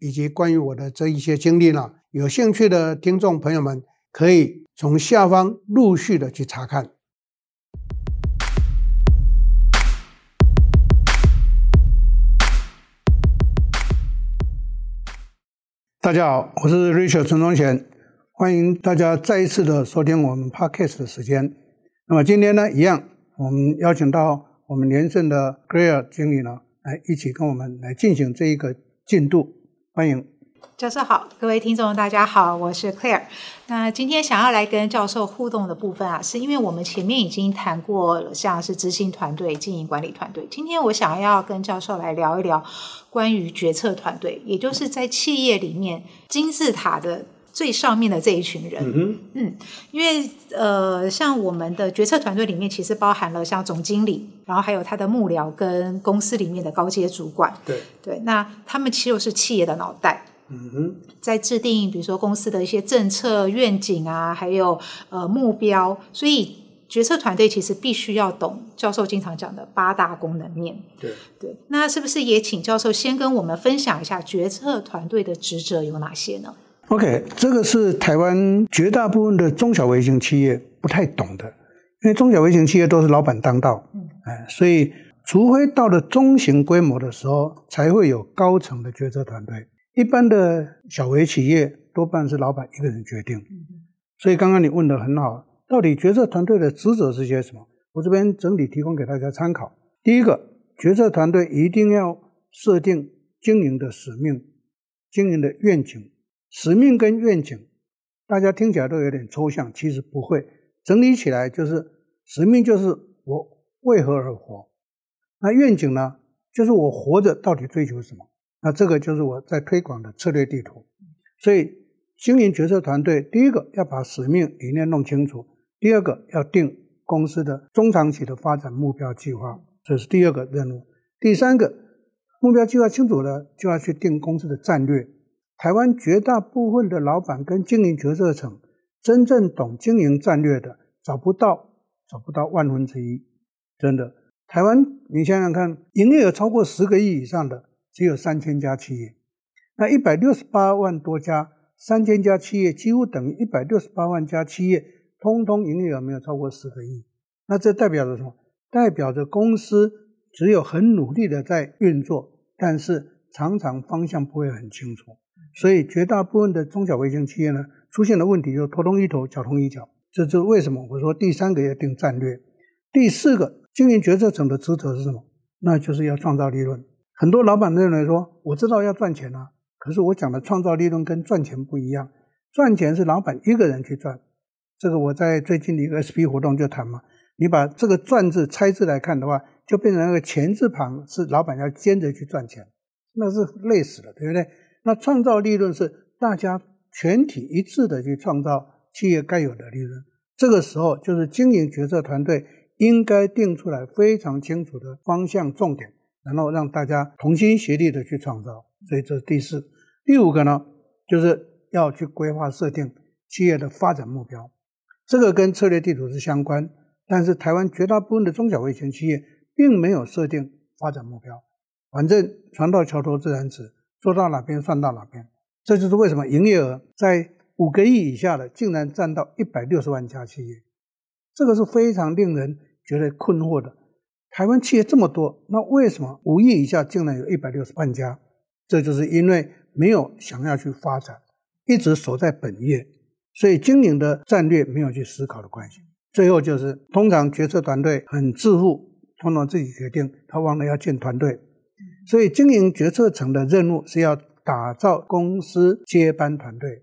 以及关于我的这一些经历呢，有兴趣的听众朋友们可以从下方陆续的去查看。大家好，我是 Richard 陈忠贤，欢迎大家再一次的收听我们 Podcast 的时间。那么今天呢，一样，我们邀请到我们连胜的 Claire 经理呢，来一起跟我们来进行这一个进度。欢迎教授好，各位听众大家好，我是 Claire。那今天想要来跟教授互动的部分啊，是因为我们前面已经谈过了，像是执行团队、经营管理团队。今天我想要跟教授来聊一聊关于决策团队，也就是在企业里面金字塔的最上面的这一群人。嗯嗯，因为呃，像我们的决策团队里面，其实包含了像总经理，然后还有他的幕僚跟公司里面的高阶主管。对对，那他们其实是企业的脑袋。嗯哼，在制定比如说公司的一些政策愿景啊，还有呃目标，所以决策团队其实必须要懂教授经常讲的八大功能面。对对，那是不是也请教授先跟我们分享一下决策团队的职责有哪些呢？OK，这个是台湾绝大部分的中小微型企业不太懂的，因为中小微型企业都是老板当道，嗯，哎，所以除非到了中型规模的时候，才会有高层的决策团队。一般的小微企业多半是老板一个人决定，所以刚刚你问的很好，到底决策团队的职责是些什么？我这边整体提供给大家参考。第一个，决策团队一定要设定经营的使命、经营的愿景。使命跟愿景，大家听起来都有点抽象，其实不会。整理起来就是，使命就是我为何而活，那愿景呢，就是我活着到底追求什么。那这个就是我在推广的策略地图，所以经营决策团队，第一个要把使命理念弄清楚，第二个要定公司的中长期的发展目标计划，这是第二个任务。第三个目标计划清楚了，就要去定公司的战略。台湾绝大部分的老板跟经营决策层，真正懂经营战略的找不到，找不到万分之一，真的。台湾你想想看，营业额超过十个亿以上的。只有三千家企业，那一百六十八万多家，三千家企业几乎等于一百六十八万家企业，通通营业额没有超过十个亿。那这代表着什么？代表着公司只有很努力的在运作，但是常常方向不会很清楚。所以绝大部分的中小微型企业呢，出现的问题就是头痛医头，脚痛医脚。这就是为什么我说第三个要定战略，第四个经营决策层的职责是什么？那就是要创造利润。很多老板认为说，我知道要赚钱啊，可是我讲的创造利润跟赚钱不一样。赚钱是老板一个人去赚，这个我在最近的一个 SP 活动就谈嘛。你把这个“赚”字拆字来看的话，就变成那个“钱”字旁是老板要兼着去赚钱，那是累死了，对不对？那创造利润是大家全体一致的去创造企业该有的利润。这个时候就是经营决策团队应该定出来非常清楚的方向重点。然后让大家同心协力的去创造，所以这是第四。第五个呢，就是要去规划设定企业的发展目标，这个跟策略地图是相关。但是台湾绝大部分的中小微型企业并没有设定发展目标，反正船到桥头自然直，做到哪边算到哪边。这就是为什么营业额在五个亿以下的竟然占到一百六十万家企业，这个是非常令人觉得困惑的。台湾企业这么多，那为什么五亿以下竟然有一百六十万家？这就是因为没有想要去发展，一直守在本业，所以经营的战略没有去思考的关系。最后就是，通常决策团队很自负，通常自己决定，他忘了要建团队。所以经营决策层的任务是要打造公司接班团队，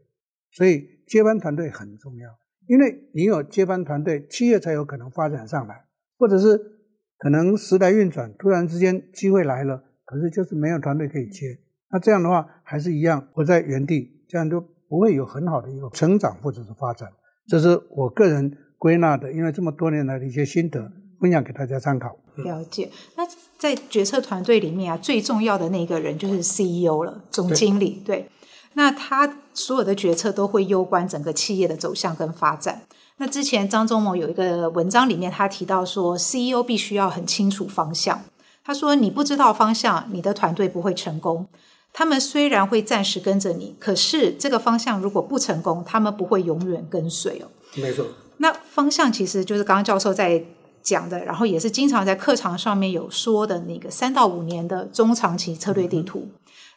所以接班团队很重要，因为你有接班团队，企业才有可能发展上来，或者是。可能时来运转，突然之间机会来了，可是就是没有团队可以接。那这样的话，还是一样活在原地，这样就不会有很好的一个成长或者是发展。这是我个人归纳的，因为这么多年来的一些心得，分享给大家参考。了解。那在决策团队里面啊，最重要的那个人就是 CEO 了，总经理。对，对，那他所有的决策都会攸关整个企业的走向跟发展。那之前张忠谋有一个文章里面，他提到说，CEO 必须要很清楚方向。他说：“你不知道方向，你的团队不会成功。他们虽然会暂时跟着你，可是这个方向如果不成功，他们不会永远跟随哦。”没错。那方向其实就是刚刚教授在讲的，然后也是经常在课堂上面有说的那个三到五年的中长期策略地图。嗯、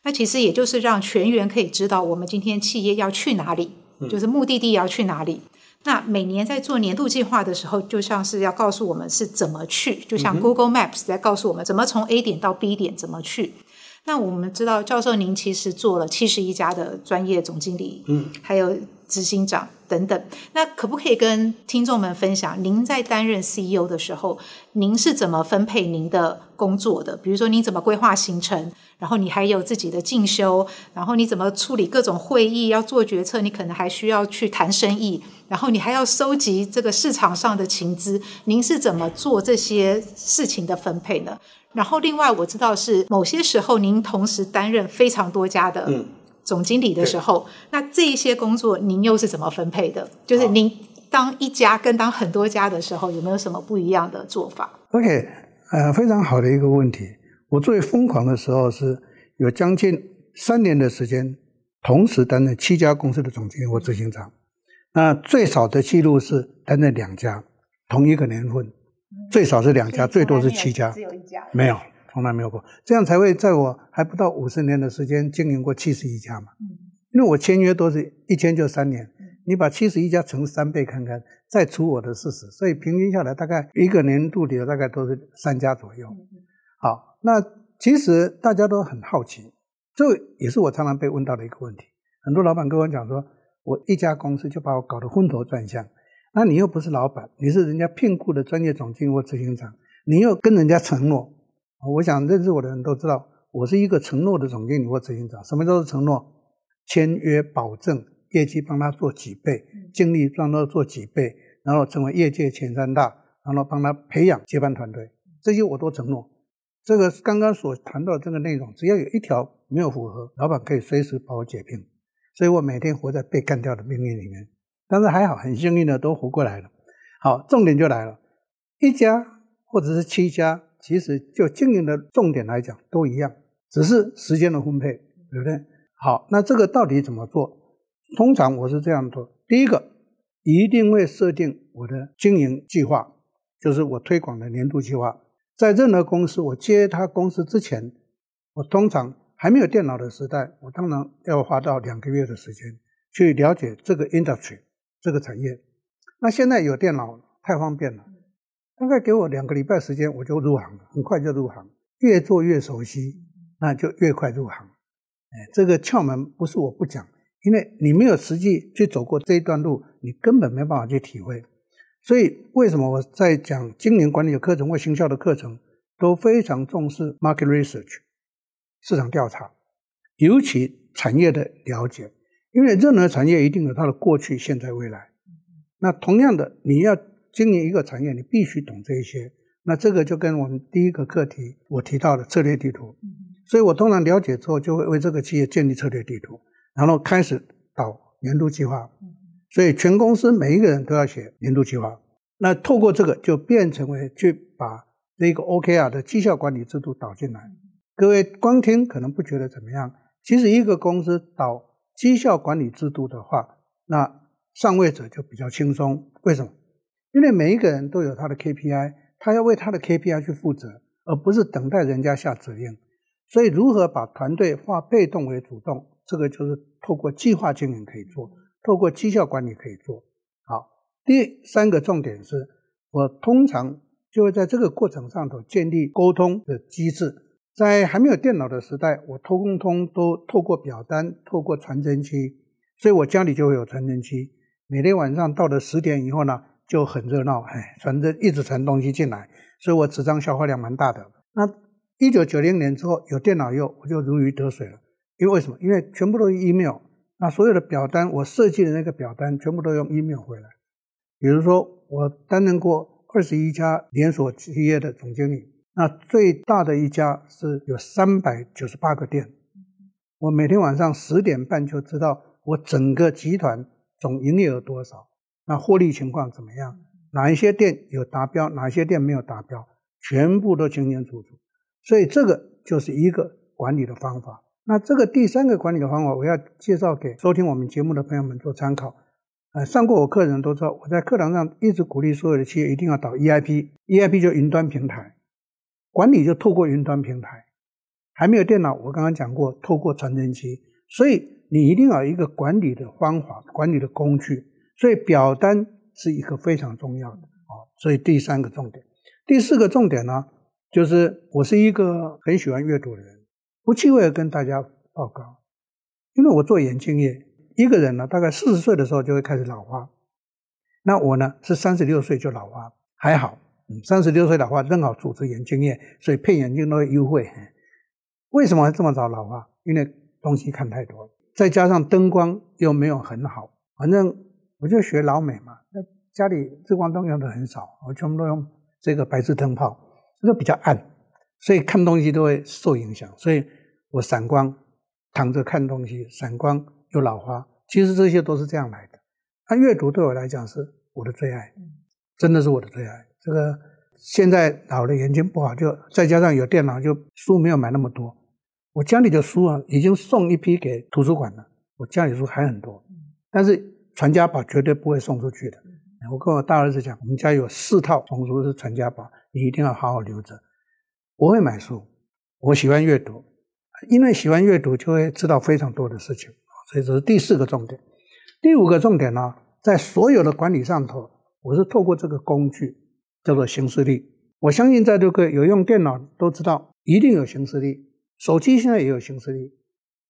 那其实也就是让全员可以知道我们今天企业要去哪里，嗯、就是目的地要去哪里。那每年在做年度计划的时候，就像是要告诉我们是怎么去，就像 Google Maps 在告诉我们怎么从 A 点到 B 点怎么去。那我们知道，教授您其实做了七十一家的专业总经理，嗯，还有执行长等等。那可不可以跟听众们分享，您在担任 CEO 的时候，您是怎么分配您的工作的？比如说，你怎么规划行程？然后你还有自己的进修，然后你怎么处理各种会议？要做决策，你可能还需要去谈生意。然后你还要收集这个市场上的情资，您是怎么做这些事情的分配呢？然后另外我知道是某些时候您同时担任非常多家的总经理的时候，嗯、那这一些工作您又是怎么分配的？就是您当一家跟当很多家的时候，有没有什么不一样的做法？OK，呃，非常好的一个问题。我最疯狂的时候是有将近三年的时间，同时担任七家公司的总经理或执行长。那最少的记录是担任两家，同一个年份，最少是两家，最多是七家，只有一家，没有，从来没有过，这样才会在我还不到五十年的时间经营过七十一家嘛。因为我签约都是一签就三年，你把七十一家乘三倍看看，再除我的四十，所以平均下来大概一个年度里大概都是三家左右。好，那其实大家都很好奇，这也是我常常被问到的一个问题，很多老板跟我讲说。我一家公司就把我搞得昏头转向，那你又不是老板，你是人家聘雇的专业总经理或执行长，你又跟人家承诺，我想认识我的人都知道，我是一个承诺的总经理或执行长。什么叫做承诺？签约保证业绩帮他做几倍，精力帮他做几倍，然后成为业界前三大，然后帮他培养接班团队，这些我都承诺。这个刚刚所谈到的这个内容，只要有一条没有符合，老板可以随时把我解聘。所以我每天活在被干掉的命运里面，但是还好，很幸运的都活过来了。好，重点就来了，一家或者是七家，其实就经营的重点来讲都一样，只是时间的分配，对不对？好，那这个到底怎么做？通常我是这样做：第一个，一定会设定我的经营计划，就是我推广的年度计划。在任何公司，我接他公司之前，我通常。还没有电脑的时代，我当然要花到两个月的时间去了解这个 industry 这个产业。那现在有电脑太方便了，大概给我两个礼拜时间，我就入行了，很快就入行。越做越熟悉，那就越快入行。哎，这个窍门不是我不讲，因为你没有实际去走过这一段路，你根本没办法去体会。所以为什么我在讲经营管理的课程或行销的课程，都非常重视 market research。市场调查，尤其产业的了解，因为任何产业一定有它的过去、现在、未来。那同样的，你要经营一个产业，你必须懂这一些。那这个就跟我们第一个课题我提到的策略地图。所以我通常了解之后，就会为这个企业建立策略地图，然后开始导年度计划。所以全公司每一个人都要写年度计划。那透过这个，就变成为去把这个 OKR 的绩效管理制度导进来。各位光听可能不觉得怎么样，其实一个公司导绩效管理制度的话，那上位者就比较轻松。为什么？因为每一个人都有他的 KPI，他要为他的 KPI 去负责，而不是等待人家下指令。所以，如何把团队化被动为主动，这个就是透过计划经营可以做，透过绩效管理可以做。好，第三个重点是，我通常就会在这个过程上头建立沟通的机制。在还没有电脑的时代，我通通都透过表单，透过传真机，所以我家里就会有传真机。每天晚上到了十点以后呢，就很热闹，哎，传真一直传东西进来，所以我纸张消耗量蛮大的。那一九九零年之后有电脑以后，我就如鱼得水了。因为为什么？因为全部都是 email，那所有的表单我设计的那个表单全部都用 email 回来。比如说，我担任过二十一家连锁企业的总经理，那最大的一家是有三百九十八个店，我每天晚上十点半就知道我整个集团总营业额多少，那获利情况怎么样，哪一些店有达标，哪一些店没有达标，全部都清清楚楚。所以这个就是一个管理的方法。那这个第三个管理的方法，我要介绍给收听我们节目的朋友们做参考。呃，上过我课的人都知道，我在课堂上一直鼓励所有的企业一定要导 EIP，EIP 就云端平台，管理就透过云端平台，还没有电脑，我刚刚讲过，透过传真机，所以你一定要一个管理的方法，管理的工具，所以表单是一个非常重要的。啊，所以第三个重点，第四个重点呢，就是我是一个很喜欢阅读的人，不忌讳跟大家报告，因为我做眼镜业。一个人呢，大概四十岁的时候就会开始老花。那我呢是三十六岁就老花，还好，三十六岁老花正好主持眼镜业，所以配眼镜都会优惠。为什么会这么早老花？因为东西看太多了，再加上灯光又没有很好。反正我就学老美嘛，那家里日光灯用的很少，我全部都用这个白炽灯泡，这个比较暗，所以看东西都会受影响。所以我散光，躺着看东西，散光。又老花，其实这些都是这样来的。那阅读对我来讲是我的最爱，真的是我的最爱。这个现在老了眼睛不好，就再加上有电脑，就书没有买那么多。我家里的书啊，已经送一批给图书馆了。我家里书还很多，但是传家宝绝对不会送出去的。我跟我大儿子讲，我们家有四套丛书是传家宝，你一定要好好留着。我会买书，我喜欢阅读，因为喜欢阅读，就会知道非常多的事情。所以这是第四个重点，第五个重点呢，在所有的管理上头，我是透过这个工具叫做行事力。我相信在座各位有用电脑都知道，一定有行事力，手机现在也有行事力，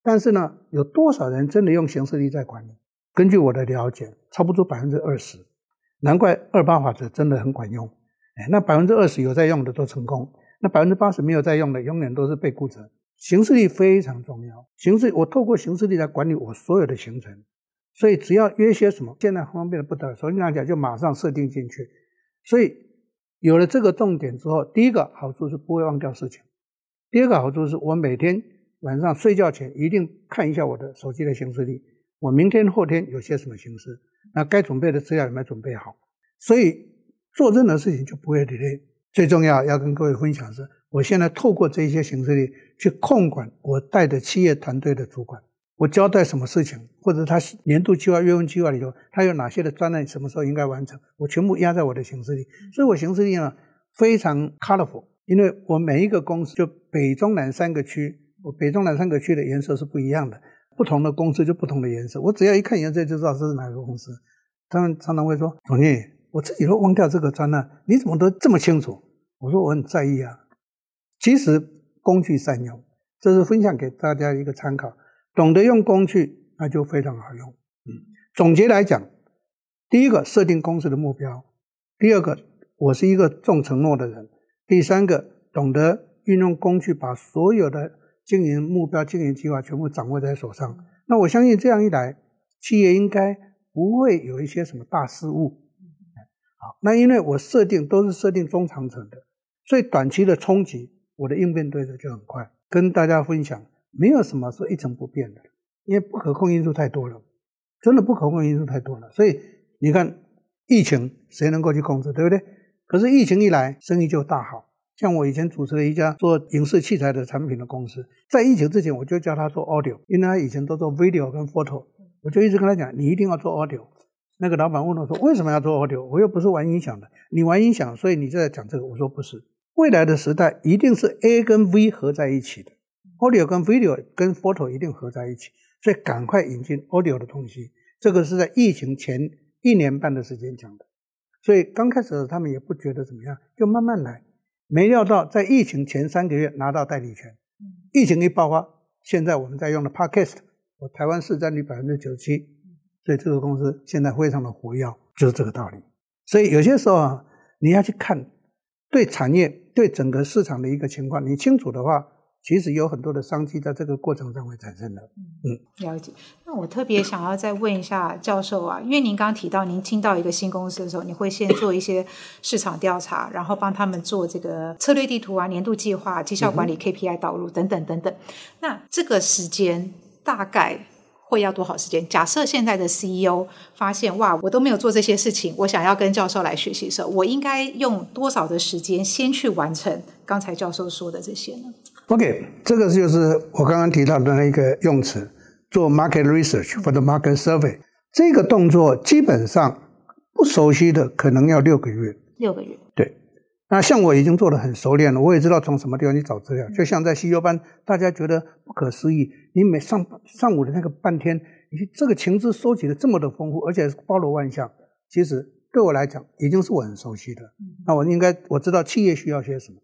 但是呢，有多少人真的用行事力在管理？根据我的了解，差不多百分之二十。难怪二八法则真的很管用。哎，那百分之二十有在用的都成功，那百分之八十没有在用的，永远都是被顾着。行事力非常重要，行事我透过行事力来管理我所有的行程，所以只要约些什么，现在方便的不得了，手机拿起来就马上设定进去。所以有了这个重点之后，第一个好处是不会忘掉事情，第二个好处是我每天晚上睡觉前一定看一下我的手机的行事历，我明天后天有些什么行事，那该准备的资料有没有准备好？所以做任何事情就不会 delay。最重要要跟各位分享的是，我现在透过这些行事历去控管我带的企业团队的主管，我交代什么事情，或者他年度计划、月份计划里头，他有哪些的专案，什么时候应该完成，我全部压在我的行事历。所以我行事历呢非常 colorful，因为我每一个公司就北中南三个区，我北中南三个区的颜色是不一样的，不同的公司就不同的颜色，我只要一看颜色就知道这是哪个公司。他们常常会说：“总经理，我自己都忘掉这个专案，你怎么都这么清楚？”我说我很在意啊，其实工具善用，这是分享给大家一个参考。懂得用工具，那就非常好用。嗯，总结来讲，第一个设定公司的目标，第二个我是一个重承诺的人，第三个懂得运用工具，把所有的经营目标、经营计划全部掌握在手上。那我相信这样一来，企业应该不会有一些什么大失误。好，那因为我设定都是设定中长程的。所以短期的冲击，我的应变对策就很快。跟大家分享，没有什么是一成不变的，因为不可控因素太多了，真的不可控因素太多了。所以你看，疫情谁能够去控制，对不对？可是疫情一来，生意就大好。像我以前主持了一家做影视器材的产品的公司，在疫情之前，我就叫他做 audio，因为他以前都做 video 跟 photo，我就一直跟他讲，你一定要做 audio。那个老板问我说，为什么要做 audio？我又不是玩音响的，你玩音响，所以你就在讲这个。我说不是。未来的时代一定是 A 跟 V 合在一起的，Audio 跟 Video 跟 Photo 一定合在一起，所以赶快引进 Audio 的东西。这个是在疫情前一年半的时间讲的，所以刚开始的时候他们也不觉得怎么样，就慢慢来。没料到在疫情前三个月拿到代理权，疫情一爆发，现在我们在用的 Podcast，我台湾市占率百分之九十七，所以这个公司现在非常的活跃，就是这个道理。所以有些时候啊，你要去看。对产业、对整个市场的一个情况，你清楚的话，其实有很多的商机在这个过程中会产生的。嗯，了解。那我特别想要再问一下教授啊，因为您刚刚提到，您进到一个新公司的时候，你会先做一些市场调查，然后帮他们做这个策略地图啊、年度计划、绩效管理、KPI 导入等等等等。那这个时间大概会要多少时间？假设现在的 CEO 发现哇，我都没有做这些事情，我想要跟教授来学习的时候，我应该用多少的时间先去完成刚才教授说的这些呢？OK，这个就是我刚刚提到的那个用词，做 market research 或者 market survey。这个动作基本上不熟悉的可能要六个月。六个月。对。那像我已经做的很熟练了，我也知道从什么地方去找资料。就像在 CEO 班，大家觉得不可思议，你每上上午的那个半天，你这个情资收集的这么的丰富，而且包罗万象。其实对我来讲，已经是我很熟悉的。那我应该我知道企业需要些什么。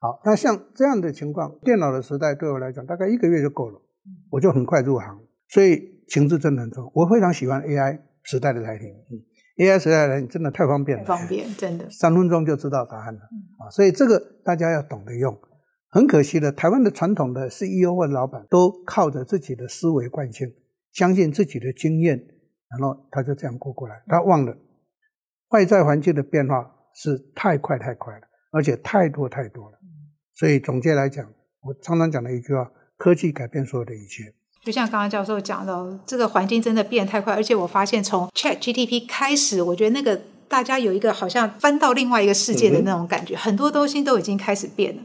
好，那像这样的情况，电脑的时代对我来讲，大概一个月就够了，我就很快入行。所以情志真的很重，我非常喜欢 AI 时代的来临。嗯，AI 时代的来临真的太方便了，太方便，真的，三分钟就知道答案了。啊，所以这个大家要懂得用。很可惜的，台湾的传统的 CEO 或者老板都靠着自己的思维惯性，相信自己的经验，然后他就这样过过来，他忘了外在环境的变化是太快太快了，而且太多太多了。所以总结来讲，我常常讲的一句话：科技改变所有的一切。就像刚刚教授讲的，这个环境真的变太快，而且我发现从 ChatGPT 开始，我觉得那个大家有一个好像翻到另外一个世界的那种感觉，嗯、很多东西都已经开始变了。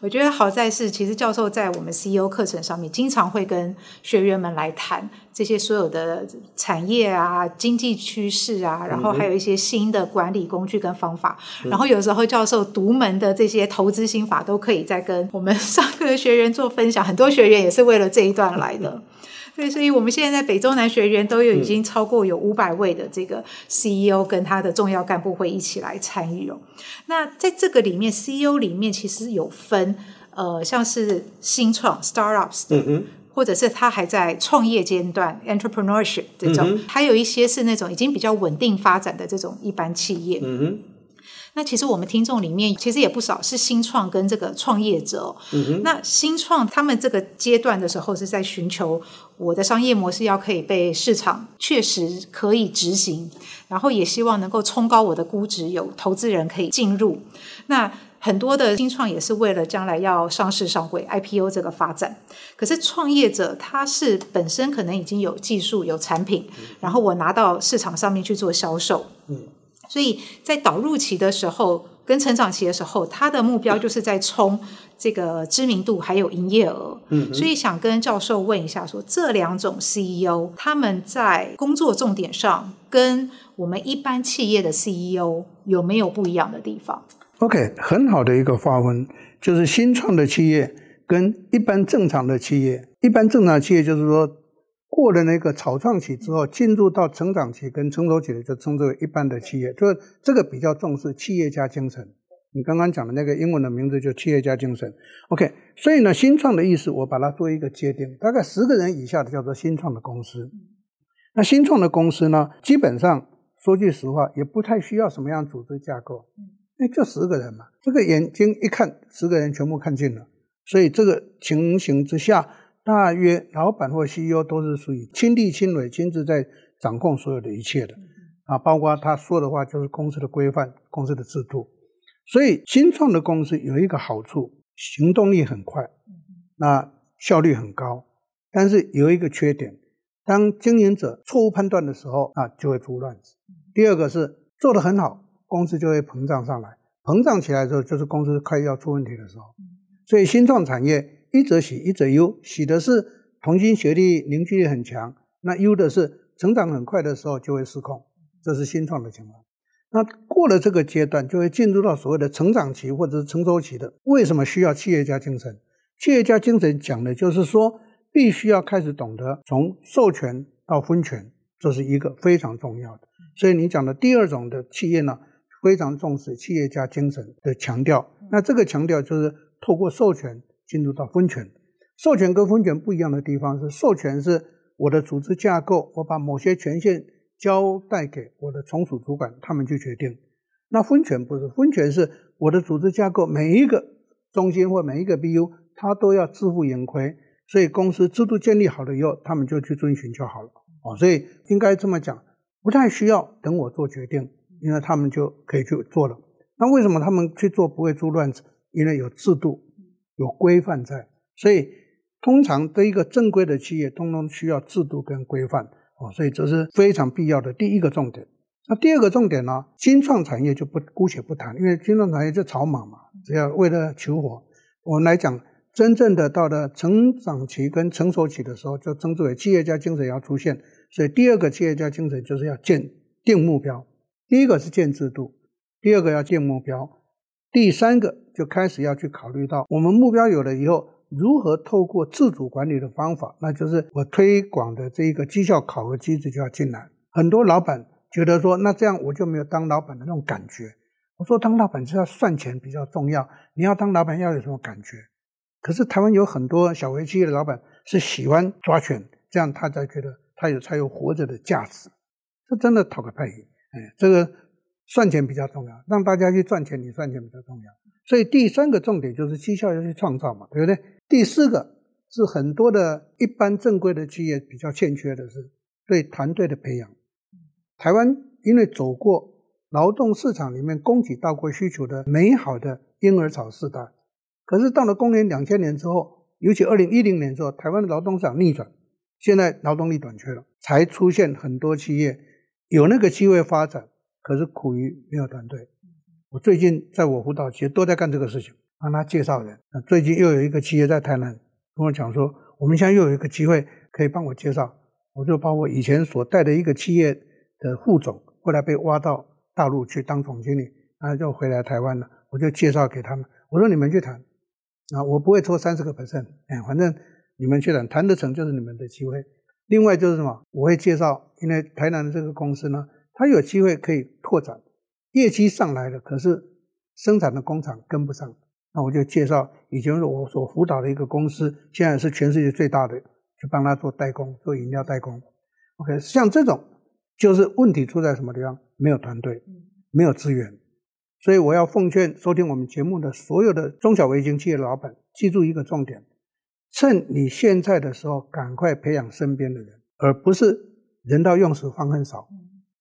我觉得好在是，其实教授在我们 CEO 课程上面经常会跟学员们来谈这些所有的产业啊、经济趋势啊，然后还有一些新的管理工具跟方法。嗯、然后有时候教授独门的这些投资心法都可以再跟我们上课的学员做分享。很多学员也是为了这一段来的。对，所以我们现在在北中南学员都有已经超过有五百位的这个 CEO 跟他的重要干部会一起来参与哦。那在这个里面，CEO 里面其实有分，呃，像是新创 startups 的，或者是他还在创业阶段 entrepreneurship 这种，嗯、还有一些是那种已经比较稳定发展的这种一般企业，嗯哼。那其实我们听众里面其实也不少是新创跟这个创业者。嗯哼。那新创他们这个阶段的时候是在寻求我的商业模式要可以被市场确实可以执行，然后也希望能够冲高我的估值，有投资人可以进入。那很多的新创也是为了将来要上市上柜 IPO 这个发展。可是创业者他是本身可能已经有技术有产品，然后我拿到市场上面去做销售。嗯。所以在导入期的时候，跟成长期的时候，他的目标就是在冲这个知名度还有营业额。嗯，所以想跟教授问一下说，说这两种 CEO 他们在工作重点上，跟我们一般企业的 CEO 有没有不一样的地方？OK，很好的一个划分，就是新创的企业跟一般正常的企业，一般正常的企业就是说。过了那个草创期之后，进入到成长期跟成熟期的，就称之为一般的企业，就是这个比较重视企业家精神。你刚刚讲的那个英文的名字就企业家精神。OK，所以呢，新创的意思我把它做一个界定，大概十个人以下的叫做新创的公司。那新创的公司呢，基本上说句实话，也不太需要什么样组织架构，那就十个人嘛，这个眼睛一看，十个人全部看尽了。所以这个情形之下。大约老板或 CEO 都是属于亲力亲为、亲自在掌控所有的一切的啊，包括他说的话就是公司的规范、公司的制度。所以新创的公司有一个好处，行动力很快，那效率很高。但是有一个缺点，当经营者错误判断的时候啊，就会出乱子。第二个是做得很好，公司就会膨胀上来，膨胀起来之后就是公司快要出问题的时候。所以新创产业。一则喜，一则忧。喜的是同心协力、凝聚力很强；那忧的是成长很快的时候就会失控。这是新创的情况。那过了这个阶段，就会进入到所谓的成长期或者是成熟期的。为什么需要企业家精神？企业家精神讲的就是说，必须要开始懂得从授权到分权，这是一个非常重要的。所以你讲的第二种的企业呢，非常重视企业家精神的强调。那这个强调就是透过授权。进入到分权，授权跟分权不一样的地方是，授权是我的组织架构，我把某些权限交代给我的从属主管，他们去决定。那分权不是，分权是我的组织架构每一个中心或每一个 BU 他都要自负盈亏，所以公司制度建立好了以后，他们就去遵循就好了。哦，所以应该这么讲，不太需要等我做决定，因为他们就可以去做了。那为什么他们去做不会出乱子？因为有制度、有规范在，所以通常对一个正规的企业，通通需要制度跟规范。哦，所以这是非常必要的第一个重点。那第二个重点呢？新创产业就不姑且不谈，因为新创产业就草莽嘛，只要为了求活。我们来讲，真正的到了成长期跟成熟期的时候，就称之为企业家精神要出现。所以第二个企业家精神就是要建定目标。第一个是建制度，第二个要建目标，第三个就开始要去考虑到我们目标有了以后，如何透过自主管理的方法，那就是我推广的这一个绩效考核机制就要进来。很多老板。觉得说，那这样我就没有当老板的那种感觉。我说，当老板是要算钱比较重要。你要当老板要有什么感觉？可是台湾有很多小微企业的老板是喜欢抓权，这样他才觉得他有才有活着的价值。这真的讨个屁！哎，这个算钱比较重要，让大家去赚钱，你算钱比较重要。所以第三个重点就是绩效要去创造嘛，对不对？第四个是很多的一般正规的企业比较欠缺的是对团队的培养。台湾因为走过劳动市场里面供给大过需求的美好的婴儿潮时代，可是到了公元两千年之后，尤其二零一零年之后，台湾的劳动市场逆转，现在劳动力短缺了，才出现很多企业有那个机会发展，可是苦于没有团队。我最近在我辅导企业都在干这个事情，帮他介绍人。最近又有一个企业在台南跟我讲说，我们现在又有一个机会可以帮我介绍，我就把我以前所带的一个企业。的副总后来被挖到大陆去当总经理，然后就回来台湾了。我就介绍给他们，我说你们去谈，啊，我不会抽三十个 percent，哎，反正你们去谈，谈得成就是你们的机会。另外就是什么，我会介绍，因为台南的这个公司呢，它有机会可以拓展，业绩上来了，可是生产的工厂跟不上，那我就介绍以前我所辅导的一个公司，现在是全世界最大的，去帮他做代工，做饮料代工。OK，像这种。就是问题出在什么地方？没有团队，没有资源，所以我要奉劝收听我们节目的所有的中小微型企业老板，记住一个重点：趁你现在的时候，赶快培养身边的人，而不是人到用时方恨少。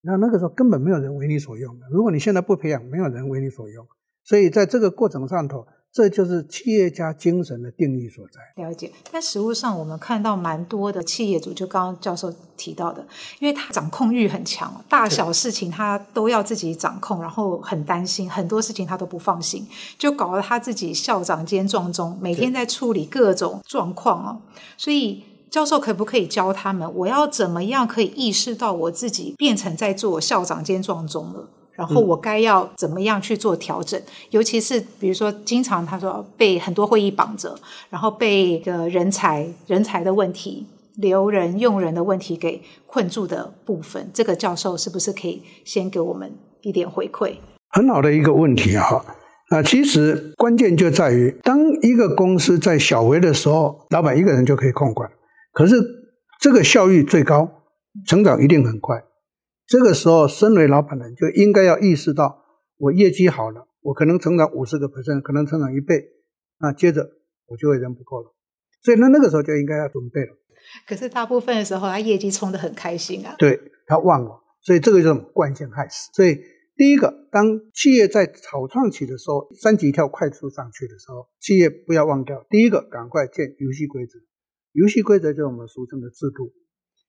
那那个时候根本没有人为你所用的。如果你现在不培养，没有人为你所用。所以在这个过程上头。这就是企业家精神的定义所在。了解，但实务上我们看到蛮多的企业主，就刚刚教授提到的，因为他掌控欲很强，大小事情他都要自己掌控，然后很担心很多事情他都不放心，就搞得他自己校长兼撞钟，每天在处理各种状况哦。所以教授可不可以教他们，我要怎么样可以意识到我自己变成在做校长兼撞钟了？然后我该要怎么样去做调整？嗯、尤其是比如说，经常他说被很多会议绑着，然后被个人才人才的问题、留人用人的问题给困住的部分，这个教授是不是可以先给我们一点回馈？很好的一个问题哈。那其实关键就在于，当一个公司在小微的时候，老板一个人就可以控管，可是这个效益最高，成长一定很快。这个时候，身为老板的人就应该要意识到，我业绩好了，我可能成长五十个 percent，可能成长一倍，那接着我就会人不够了，所以那那个时候就应该要准备了。可是大部分的时候，他业绩冲得很开心啊。对，他忘了，所以这个就是惯性害死。所以第一个，当企业在草创期的时候，三级跳快速上去的时候，企业不要忘掉，第一个赶快建游戏规则，游戏规则就是我们俗称的制度，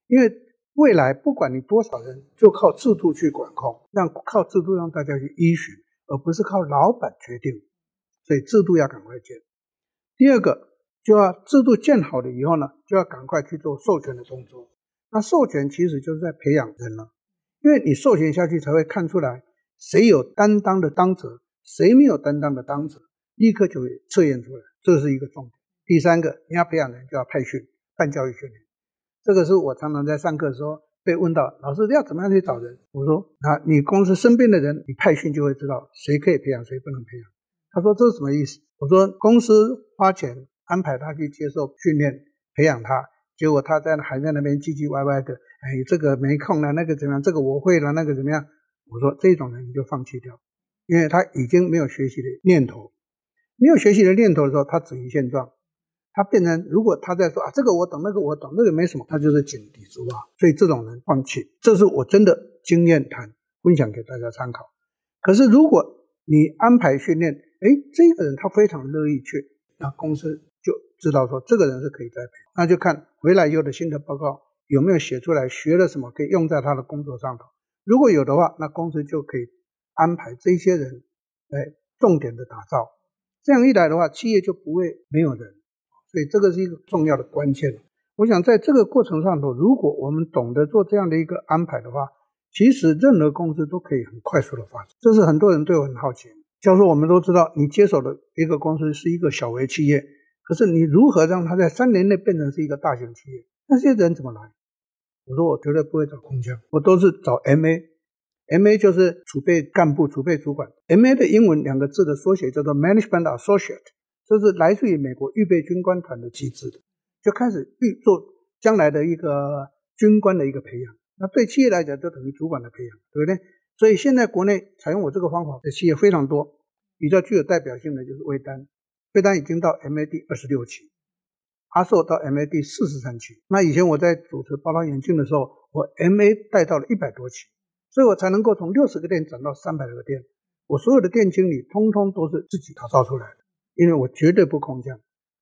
因为。未来不管你多少人，就靠制度去管控，让靠制度让大家去依循，而不是靠老板决定。所以制度要赶快建。第二个，就要制度建好了以后呢，就要赶快去做授权的动作。那授权其实就是在培养人了，因为你授权下去才会看出来谁有担当的当责，谁没有担当的当责，立刻就会测验出来，这是一个重点。第三个，你要培养人，就要派训，办教育训练。这个是我常常在上课的时候被问到，老师要怎么样去找人？我说，那你公司身边的人，你派训就会知道谁可以培养，谁不能培养。他说这是什么意思？我说公司花钱安排他去接受训练，培养他，结果他在还在那边唧唧歪歪的，哎，这个没空了，那个怎么样？这个我会了，那个怎么样？我说这种人你就放弃掉，因为他已经没有学习的念头，没有学习的念头的时候，他止于现状，他变成如果他在说啊这个我懂，那个我懂，那个没什么，他就是井底之蛙。所以这种人放弃，这是我真的经验谈分享给大家参考。可是如果你安排训练，哎，这个人他非常乐意去，那公司就知道说这个人是可以栽培，那就看回来以后的心得报告有没有写出来，学了什么可以用在他的工作上头。如果有的话，那公司就可以安排这些人来重点的打造。这样一来的话，企业就不会没有人。所以这个是一个重要的关键。我想在这个过程上头，如果我们懂得做这样的一个安排的话，其实任何公司都可以很快速的发展。这是很多人对我很好奇。教授，我们都知道，你接手的一个公司是一个小微企业，可是你如何让它在三年内变成是一个大型企业？那些人怎么来？我说我绝对不会找空降，我都是找 MA，MA 就是储备干部、储备主管。MA 的英文两个字的缩写叫做 Management Associate。这是来自于美国预备军官团的机制的，就开始预做将来的一个军官的一个培养。那对企业来讲，就等于主管的培养，对不对？所以现在国内采用我这个方法的企业非常多，比较具有代表性的就是微单，微单已经到 MAD 二十六期，阿寿到 MAD 四十三期。那以前我在主持包装眼镜的时候，我 MA 带到了一百多期，所以我才能够从六十个店涨到三百多个店。我所有的店经理通通都是自己打造出来的。因为我绝对不空降，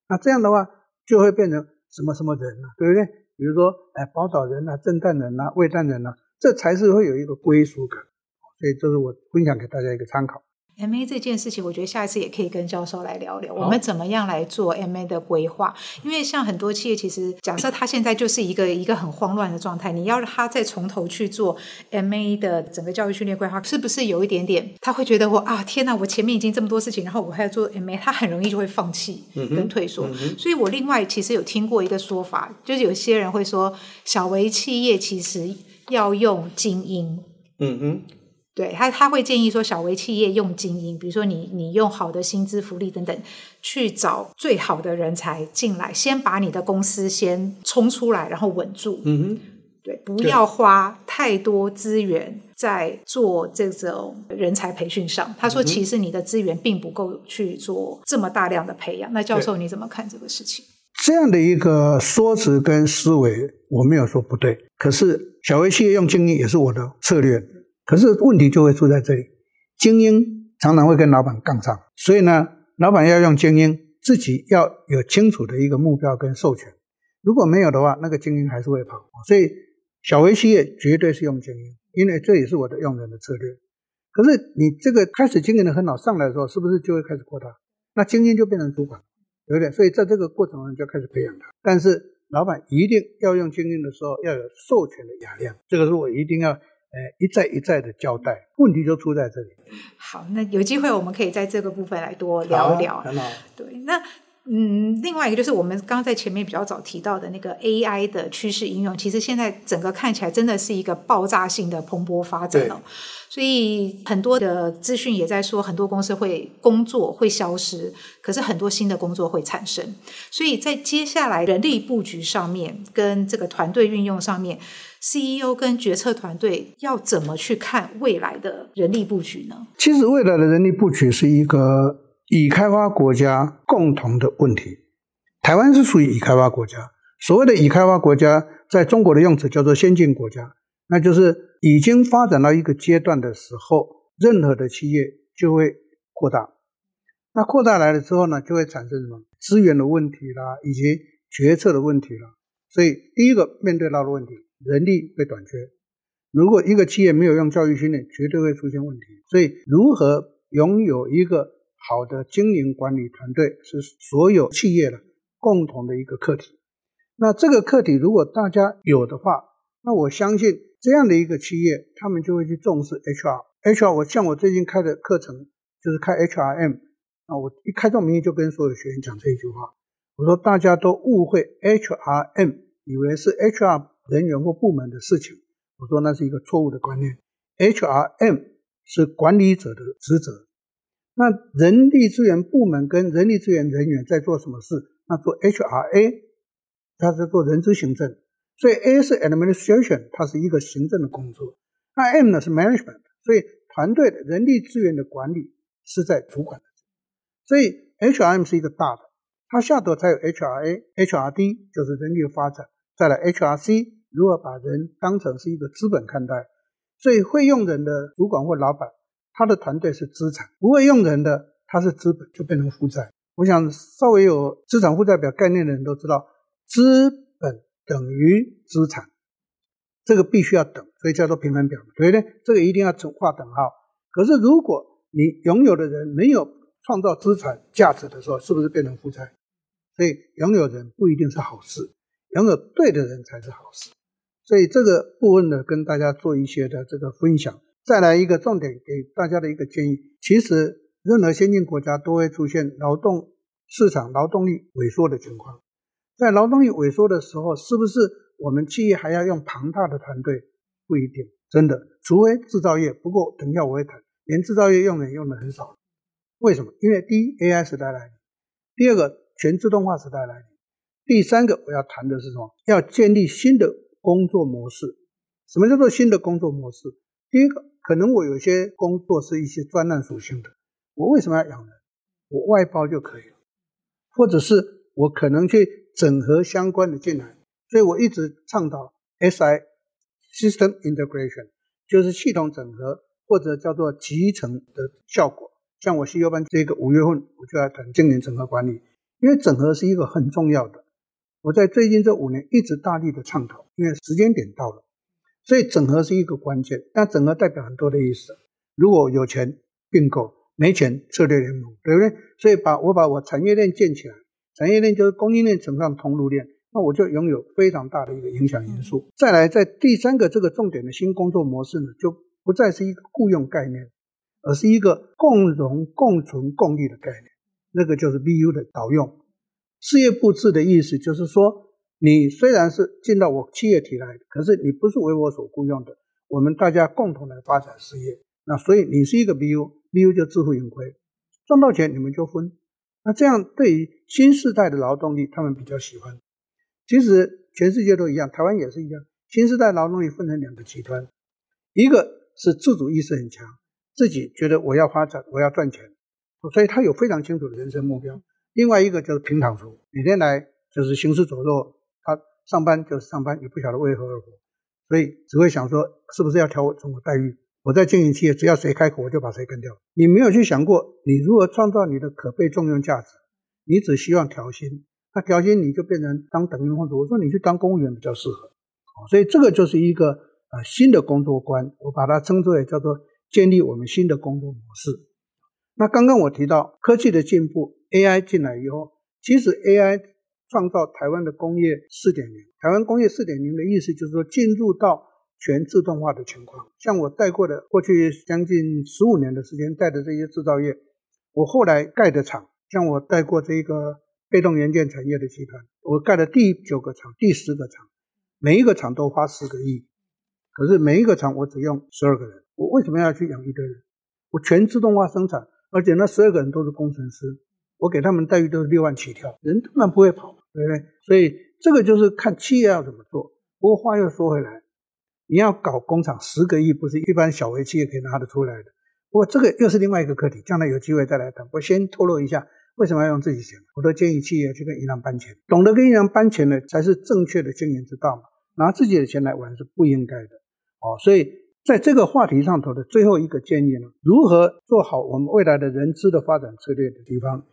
那这样的话就会变成什么什么人了，对不对？比如说，哎，宝岛人呐，震旦人呐，卫旦人呐，这才是会有一个归属感。所以这是我分享给大家一个参考。MA 这件事情，我觉得下一次也可以跟教授来聊聊，我们怎么样来做 MA 的规划。因为像很多企业，其实假设他现在就是一个一个很慌乱的状态，你要他再从头去做 MA 的整个教育训练规划，是不是有一点点？他会觉得我啊，天哪，我前面已经这么多事情，然后我还要做 MA，他很容易就会放弃跟退缩。嗯嗯、所以我另外其实有听过一个说法，就是有些人会说，小微企业其实要用精英。嗯哼。对他，他会建议说，小微企业用精英，比如说你，你用好的薪资福利等等，去找最好的人才进来，先把你的公司先冲出来，然后稳住。嗯哼，对，不要花太多资源在做这种人才培训上。他说，其实你的资源并不够去做这么大量的培养。那教授你怎么看这个事情？这样的一个说辞跟思维，我没有说不对。可是小微企业用精英也是我的策略。可是问题就会出在这里，精英常常会跟老板杠上，所以呢，老板要用精英，自己要有清楚的一个目标跟授权，如果没有的话，那个精英还是会跑。所以小微企业绝对是用精英，因为这也是我的用人的策略。可是你这个开始经营的很好，上来的时候是不是就会开始扩大？那精英就变成主管，对不对？所以在这个过程中就要开始培养他。但是老板一定要用精英的时候，要有授权的雅量，这个是我一定要。一再一再的交代，问题就出在这里。好，那有机会我们可以在这个部分来多聊一聊。很好。对，那嗯，另外一个就是我们刚刚在前面比较早提到的那个 AI 的趋势应用，其实现在整个看起来真的是一个爆炸性的蓬勃发展哦。所以很多的资讯也在说，很多公司会工作会消失，可是很多新的工作会产生。所以在接下来人力布局上面，跟这个团队运用上面。CEO 跟决策团队要怎么去看未来的人力布局呢？其实未来的人力布局是一个已开发国家共同的问题。台湾是属于已开发国家，所谓的已开发国家，在中国的用词叫做先进国家，那就是已经发展到一个阶段的时候，任何的企业就会扩大。那扩大来了之后呢，就会产生什么资源的问题啦，以及决策的问题啦。所以第一个面对到的问题。人力会短缺，如果一个企业没有用教育训练，绝对会出现问题。所以，如何拥有一个好的经营管理团队，是所有企业的共同的一个课题。那这个课题，如果大家有的话，那我相信这样的一个企业，他们就会去重视 HR。HR，我像我最近开的课程，就是开 HRM。啊，我一开这种名义就跟所有学员讲这一句话，我说大家都误会 HRM，以为是 HR。人员或部门的事情，我说那是一个错误的观念。HRM 是管理者的职责，那人力资源部门跟人力资源人员在做什么事？那做 HRA，他在做人资行政，所以 A 是 administration，它是一个行政的工作。那 M 呢是 management，所以团队的人力资源的管理是在主管的。所以 HRM 是一个大的，它下头才有 HRA，HRD 就是人力发展，再来 HRC 如何把人当成是一个资本看待。所以会用人的主管或老板，他的团队是资产；不会用人的，他是资本，就变成负债。我想稍微有资产负债表概念的人都知道，资本等于资产，这个必须要等，所以叫做平衡表，对不对？这个一定要画等号。可是如果你拥有的人没有创造资产价值的时候，是不是变成负债？所以拥有人不一定是好事，拥有对的人才是好事。所以这个部分呢，跟大家做一些的这个分享。再来一个重点，给大家的一个建议：其实任何先进国家都会出现劳动市场劳动力萎缩的情况。在劳动力萎缩的时候，是不是我们企业还要用庞大的团队？不一定，真的，除非制造业。不过等一下我会谈，连制造业用人用的很少。为什么？因为第一，AI 时代来临；第二个，全自动化时代来临；第三个，我要谈的是什么？要建立新的工作模式。什么叫做新的工作模式？第一个，可能我有些工作是一些专案属性的，我为什么要养人？我外包就可以了，或者是我可能去整合相关的进来。所以我一直倡导 SI（System Integration），就是系统整合或者叫做集成的效果。像我 CEO 班这个五月份，我就要谈经营整合管理，因为整合是一个很重要的。我在最近这五年一直大力的倡导，因为时间点到了，所以整合是一个关键。但整合代表很多的意思。如果有钱并购，没钱策略联盟，对不对？所以把我把我产业链建起来，产业链就是供应链乘上通路链，那我就拥有非常大的一个影响因素。再来，在第三个这个重点的新工作模式呢，就不再是一个雇佣概念。而是一个共荣、共存、共利的概念，那个就是 BU 的导用。事业部制的意思就是说，你虽然是进到我企业体来，可是你不是为我所雇佣的，我们大家共同来发展事业。那所以你是一个 BU，BU 就自负盈亏，赚到钱你们就分。那这样对于新世代的劳动力，他们比较喜欢。其实全世界都一样，台湾也是一样。新世代劳动力分成两个极端，一个是自主意识很强。自己觉得我要发展，我要赚钱，所以他有非常清楚的人生目标。另外一个就是平躺族，每天来就是行尸走肉，他上班就是上班，也不晓得为何而活，所以只会想说是不是要调整我待遇。我在经营企业，只要谁开口，我就把谁干掉。你没有去想过，你如何创造你的可被重用价值？你只希望调薪，那调薪你就变成当等员工作。我说你去当公务员比较适合。所以这个就是一个呃新的工作观，我把它称之为叫做。建立我们新的工作模式。那刚刚我提到科技的进步，AI 进来以后，其实 AI 创造台湾的工业四点零。台湾工业四点零的意思就是说，进入到全自动化的情况。像我带过的过去将近十五年的时间带的这些制造业，我后来盖的厂，像我带过这个被动元件产业的集团，我盖的第九个厂、第十个厂，每一个厂都花十个亿，可是每一个厂我只用十二个人。我为什么要去养一堆人？我全自动化生产，而且那十二个人都是工程师，我给他们待遇都是六万起跳，人当然不会跑，对不对？所以这个就是看企业要怎么做。不过话又说回来，你要搞工厂，十个亿不是一般小微企业可以拿得出来的。不过这个又是另外一个课题，将来有机会再来谈。我先透露一下，为什么要用自己钱？我都建议企业去跟银行搬钱，懂得跟银行搬钱的才是正确的经营之道嘛。拿自己的钱来玩是不应该的哦，所以。在这个话题上头的最后一个建议呢，如何做好我们未来的人资的发展策略的地方，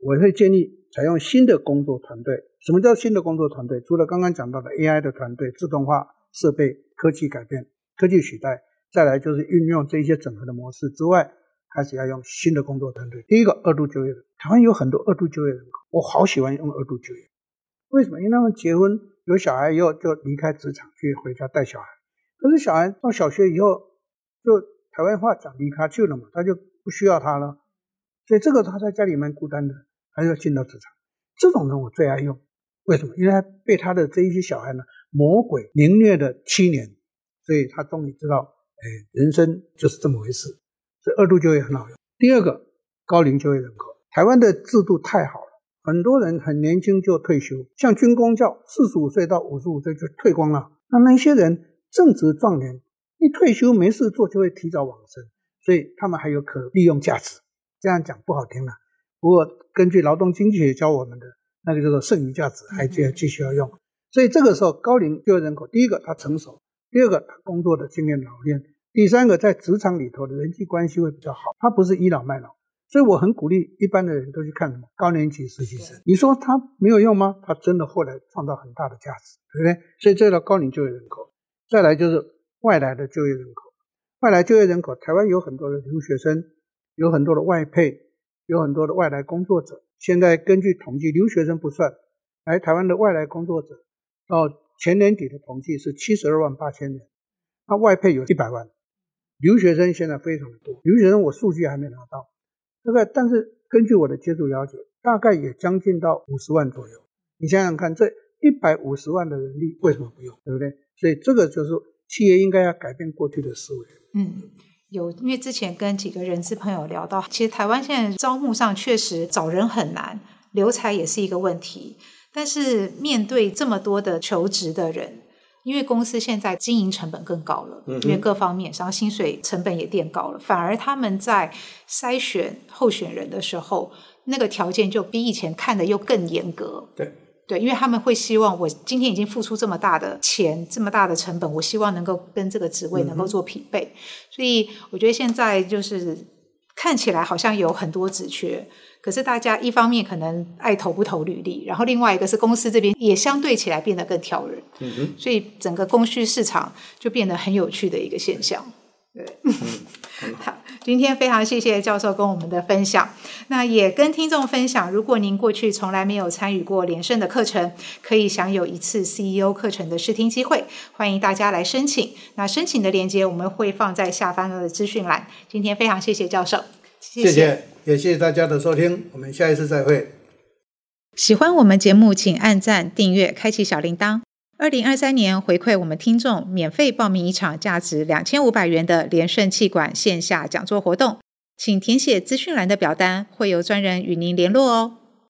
我会建议采用新的工作团队。什么叫新的工作团队？除了刚刚讲到的 AI 的团队、自动化设备、科技改变、科技取代，再来就是运用这些整合的模式之外，开始要用新的工作团队。第一个，二度就业的，台湾有很多二度就业人口，我好喜欢用二度就业。为什么？因为他们结婚有小孩以后就离开职场去回家带小孩。可是小孩到小学以后，就台湾话讲离开去了嘛，他就不需要他了，所以这个他在家里蛮孤单的，还要进到职场。这种人我最爱用，为什么？因为他被他的这一些小孩呢魔鬼凌虐了七年，所以他终于知道，哎，人生就是这么回事。所以二度就业很好用。第二个，高龄就业人口，台湾的制度太好了，很多人很年轻就退休，像军公教，四十五岁到五十五岁就退光了，那那些人。正值壮年，一退休没事做就会提早往生，所以他们还有可利用价值。这样讲不好听了，不过根据劳动经济学教我们的那个叫做剩余价值，还就要继续要用。所以这个时候高龄就业人口，第一个他成熟，第二个他工作的经验老练，第三个在职场里头的人际关系会比较好，他不是倚老卖老。所以我很鼓励一般的人都去看什么高年级实习生。你说他没有用吗？他真的后来创造很大的价值，对不对？所以这叫高龄就业人口。再来就是外来的就业人口，外来就业人口，台湾有很多的留学生，有很多的外配，有很多的外来工作者。现在根据统计，留学生不算，来台湾的外来工作者到前年底的统计是七十二万八千人，那外配有一百万，留学生现在非常的多。留学生我数据还没拿到。大概，但是根据我的接触了解，大概也将近到五十万左右。你想想看，这一百五十万的人力为什么不用？对不对？所以这个就是企业应该要改变过去的思维。嗯，有，因为之前跟几个人资朋友聊到，其实台湾现在招募上确实找人很难，留才也是一个问题。但是面对这么多的求职的人。因为公司现在经营成本更高了，因为各方面，然后薪水成本也垫高了，反而他们在筛选候选人的时候，那个条件就比以前看的又更严格。对对，因为他们会希望我今天已经付出这么大的钱，这么大的成本，我希望能够跟这个职位能够做匹配。所以我觉得现在就是看起来好像有很多职缺。可是大家一方面可能爱投不投履历，然后另外一个是公司这边也相对起来变得更挑人，所以整个供需市场就变得很有趣的一个现象。对，嗯、好，今天非常谢谢教授跟我们的分享，那也跟听众分享，如果您过去从来没有参与过连胜的课程，可以享有一次 CEO 课程的试听机会，欢迎大家来申请。那申请的链接我们会放在下方的资讯栏。今天非常谢谢教授，谢谢。谢谢也谢谢大家的收听，我们下一次再会。喜欢我们节目，请按赞、订阅、开启小铃铛。二零二三年回馈我们听众，免费报名一场价值两千五百元的连胜气管线下讲座活动，请填写资讯栏的表单，会有专人与您联络哦。